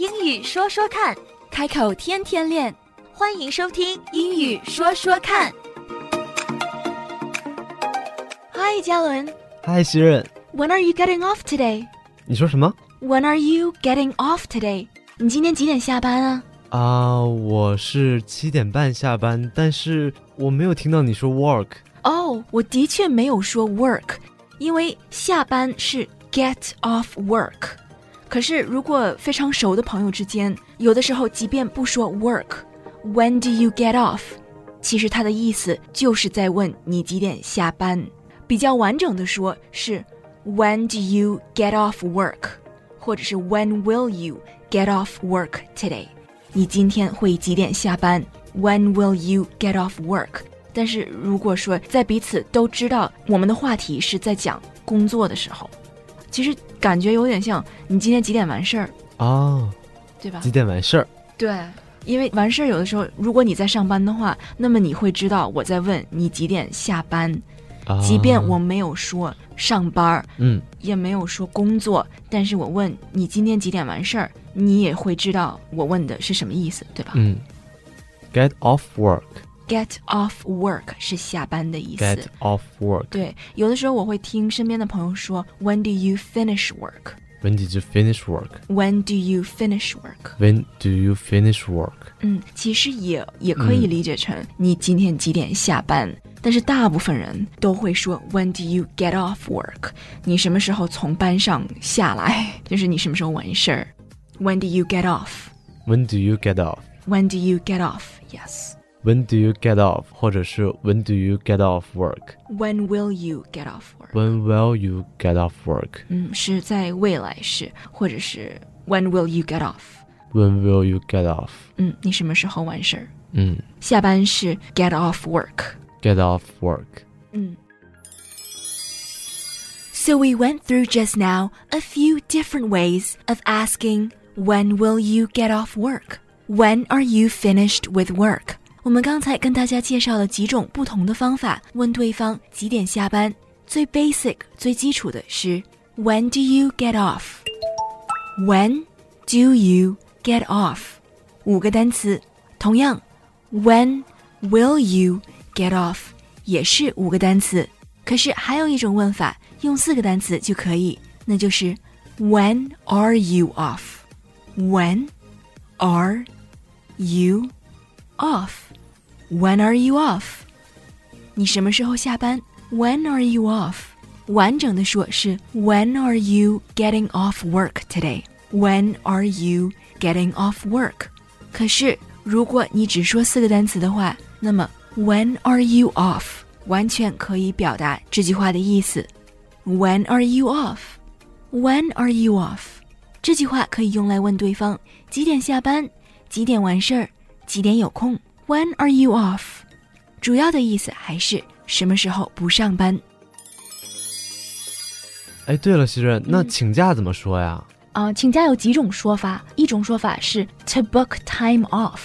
英语说说看，开口天天练。欢迎收听《英语说说看》。Hi，，嘉伦。Hi，，希任。When are you getting off today？你说什么？When are you getting off today？你今天几点下班啊？啊、我是七点半下班，但是我没有听到你说 work。哦，我的确没有说 work，因为下班是 get off work。可是如果非常熟的朋友之间，有的时候即便不说 work，when do you get off？其实它的意思就是在问你几点下班。比较完整的说是 when do you get off work，或者是 when will you get off work today？你今天会几点下班？When will you get off work？但是如果说在彼此都知道我们的话题是在讲工作的时候，其实感觉有点像你今天几点完事儿，啊，对吧几？点完事儿？对，因为完事儿有的时候，如果你在上班的话，那么你会知道我在问你几点下班，啊、即便我没有说上班儿，嗯也没有说工作，但是我问你今天几点完事儿，你也会知道我问的是什么意思，对吧？嗯，get off work。Get off work 是下班的意思。 get off work。对，有的时候我会听身边的朋友说，When do you finish work? When did you finish work? When do you finish work? When do you finish work? 嗯，其实也也可以理解成你今天几点下班，但是大部分人都会说 When do you get off work? 你什么时候从班上下来？就是你什么时候完事儿？When do you get off? When do you get off? When do you get off? Yes. When do you get off? 或者是 When do you get off work? When will you get off work? When will you get off work? 嗯，是在未来式，或者是 When will you get off? When will you get off? 嗯，你什么时候完事儿？嗯下班是 get off work。 ，get off work. 嗯。So we went through just now a few different ways of asking when will you get off work? When are you finished with work? 我们刚才跟大家介绍了几种不同的方法问对方几点下班。最 basic、最基础的是 When do you get off? When do you get off? 五个单词，同样 When will you get off 也是五个单词。可是还有一种问法，用四个单词就可以，那就是 When are you off? When are you off? When are you off? 你什么时候下班？When are you off? 完整的说是 When are you getting off work today? When are you getting off work? 可是如果你只说四个单词的话，那么 When are you off 完全可以表达这句话的意思。When are you off? When are you off? 这句话可以用来问对方几点下班、几点完事儿、几点有空。 When are you off? 主要的意思还是什么时候不上班。哎，对了，希瑞，那请假怎么说呀啊、请假有几种说法，一种说法是 to book time off。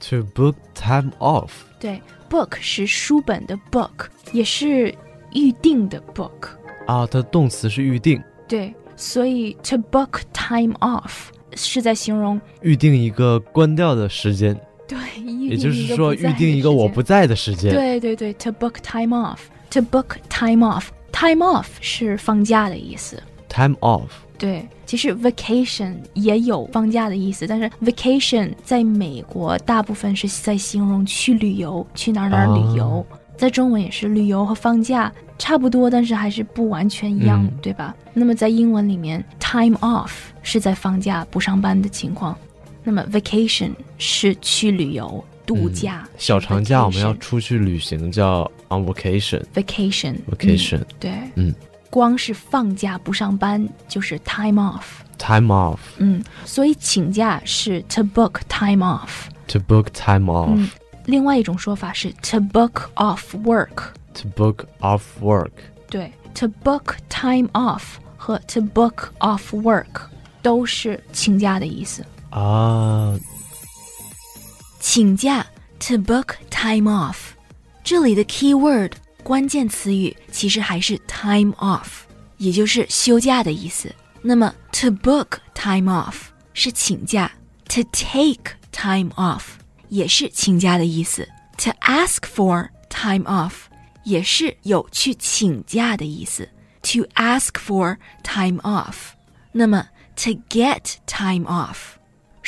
？To book time off. 对，book 是书本的 book，也是预定的 book。啊，它动词是预定，对，所以 to book time off 是在形容预定一个关掉的时间，对，也就是说预定一个我不在的时间。对对对，to book time off，to book time off，time off 是放假的意思。Time off. 对，其实 vacation 也有放假的意思，但是 vacation 在美国大部分是在形容去旅游，去哪儿哪儿旅游。在中文也是旅游和放假差不多，但是还是不完全一样，嗯对吧？那么在英文里面，time off 是在放假不上班的情况，那么 vacation 是去旅游度假。嗯小长假我们要 vacation 出去旅行，叫 on vacation。 vacation vacation 嗯对，嗯，光是放假不上班就是 time off。 Time off. 嗯，所以请假是 to book time off。 To book time off. 嗯，另外一种说法是 to book off work。 To book off work. 对，to book time off 和 to book off work 都是请假的意思。 啊，请假 to book time off，这里的 key word 关键词语其实还是 time off，也就是休假的意思。那么 to book time off 是请假，to take time off 也是请假的意思，to ask for time off 也是有去请假的意思，to ask for time off。那么 to get time off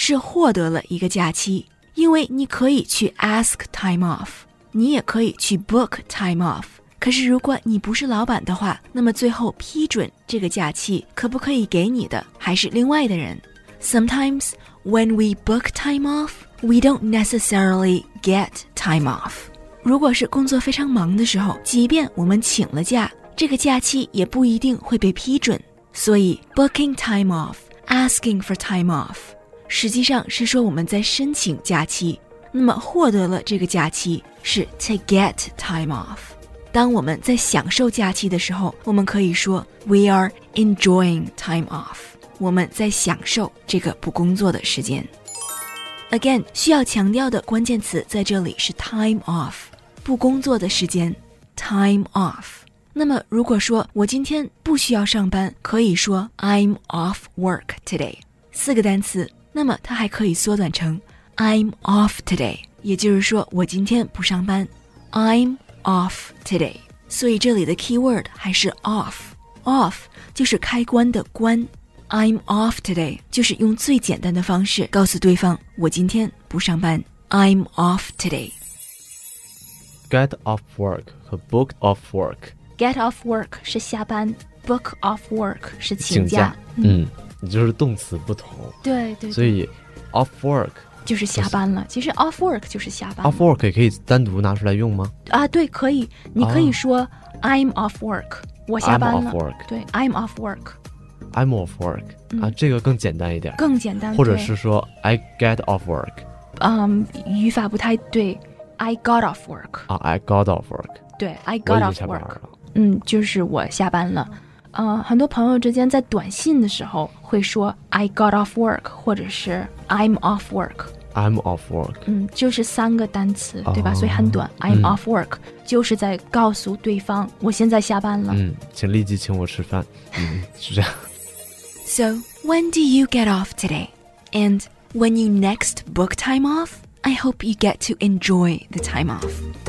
是获得了一个假期，因为你可以去 ask time off，你也可以去 book time off。可是如果你不是老板的话，那么最后批准这个假期可不可以给你的还是另外的人。Sometimes when we book time off, we don't necessarily get time off. 如果是工作非常忙的时候，即便我们请了假，这个假期也不一定会被批准。所以，booking time off, asking for time off，实际上是说我们在申请假期，那么获得了这个假期是 to get time off。当我们在享受假期的时候，我们可以说 we are enjoying time off。我们在享受这个不工作的时间。Again，需要强调的关键词在这里是 time off，不工作的时间，time off。那么如果说我今天不需要上班，可以说 I'm off work today，四个单词。那么它还可以缩短成 I'm off today，也就是说我今天不上班，I'm off today。所以这里的 key word 还是 off，off 就是开关的关。I'm off today，就是用最简单的方式告诉对方我今天不上班。I'm off today。 Get off work 和 booked off work Get off work 是下班，book off work 是请请假，嗯， 也就是动词不同，对对所以 off work 就是下班了。其实 off work 就是下班 off work 也可以单独拿出来用吗啊，对，可以，你可以说 I'm off work，我下班？I'm 了 off。work，对，I'm off work I'm off work 嗯啊，这个更简单一点，更简单，或者是说 I get off work 嗯，语法不太对，I got off work，啊，I got off work，对，I got off work，嗯，就是我下班了。呃，很多朋友之间在短信的时候会说 I got off work，或者是 I'm off work。 I'm off work，嗯，就是三个单词，对吧？哦所以很短。I'm 嗯 off work，就是在告诉对方我现在下班了。嗯，请立即请我吃饭，嗯，是这样。 So when do you get off today? And when you next book time off, I hope you get to enjoy the time off.